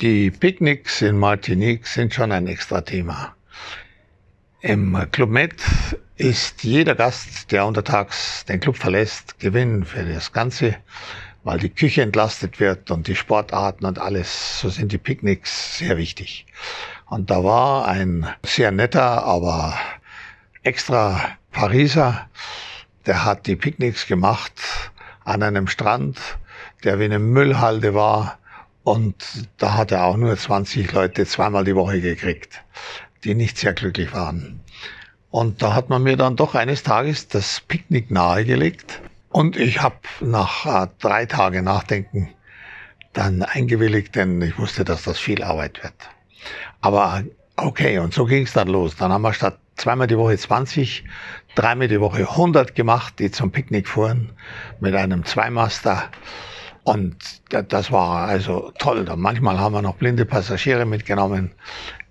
Die Picknicks in Martinique sind schon ein extra Thema. Im Club Med ist jeder Gast, der untertags den Club verlässt, Gewinn für das Ganze, weil die Küche entlastet wird und die Sportarten und alles. So sind die Picknicks sehr wichtig. Und da war ein sehr netter, aber extra Pariser, der hat die Picknicks gemacht an einem Strand, der wie eine Müllhalde war und da hat er auch nur 20 Leute zweimal die Woche gekriegt, die nicht sehr glücklich waren. Und da hat man mir dann doch eines Tages das Picknick nahegelegt. Und ich habe nach äh, drei Tagen Nachdenken dann eingewilligt, denn ich wusste, dass das viel Arbeit wird. Aber okay, und so ging es dann los. Dann haben wir statt zweimal die Woche 20, dreimal die Woche 100 gemacht, die zum Picknick fuhren mit einem Zweimaster. Und das war also toll. Manchmal haben wir noch blinde Passagiere mitgenommen,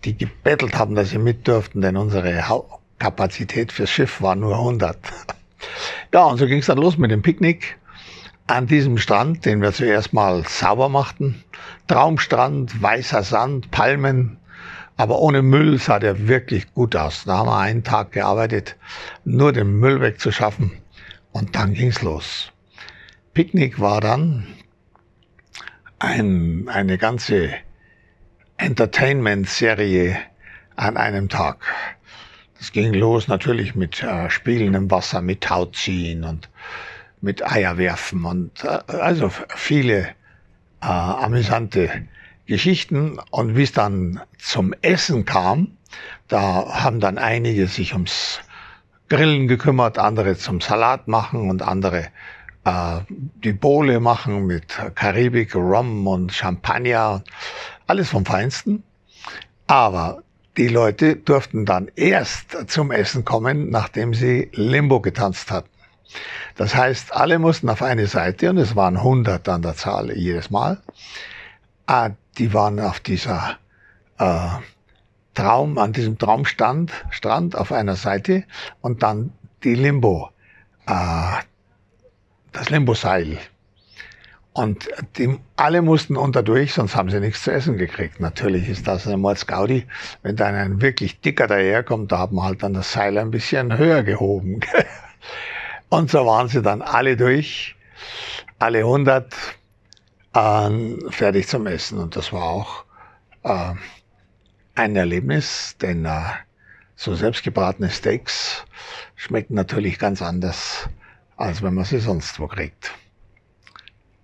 die gebettelt haben, dass sie mit durften, denn unsere Kapazität fürs Schiff war nur 100. Ja, und so ging es dann los mit dem Picknick an diesem Strand, den wir zuerst mal sauber machten. Traumstrand, weißer Sand, Palmen, aber ohne Müll sah der wirklich gut aus. Da haben wir einen Tag gearbeitet, nur den Müll wegzuschaffen und dann ging's los. Picknick war dann ein, eine ganze Entertainment-Serie an einem Tag. Das ging los natürlich mit äh, Spielen im Wasser, mit Tauziehen und mit Eier werfen und äh, also viele äh, amüsante Geschichten. Und wie es dann zum Essen kam, da haben dann einige sich ums Grillen gekümmert, andere zum Salat machen und andere äh, die Bowle machen mit Karibik, Rum und Champagner, alles vom Feinsten. Aber die Leute durften dann erst zum Essen kommen, nachdem sie Limbo getanzt hatten. Das heißt, alle mussten auf eine Seite und es waren 100 an der Zahl jedes Mal. Ah, die waren auf dieser äh, Traum, an diesem Traumstand, Strand auf einer Seite und dann die Limbo, äh, das Limbo-Seil. Und die, alle mussten unterdurch, sonst haben sie nichts zu essen gekriegt. Natürlich ist das ein Mordsgaudi. Wenn da ein wirklich dicker daherkommt, da hat man halt dann das Seil ein bisschen höher gehoben. Und so waren sie dann alle durch, alle 100 äh, fertig zum Essen. Und das war auch äh, ein Erlebnis, denn äh, so selbstgebratene Steaks schmecken natürlich ganz anders als wenn man sie sonst wo kriegt.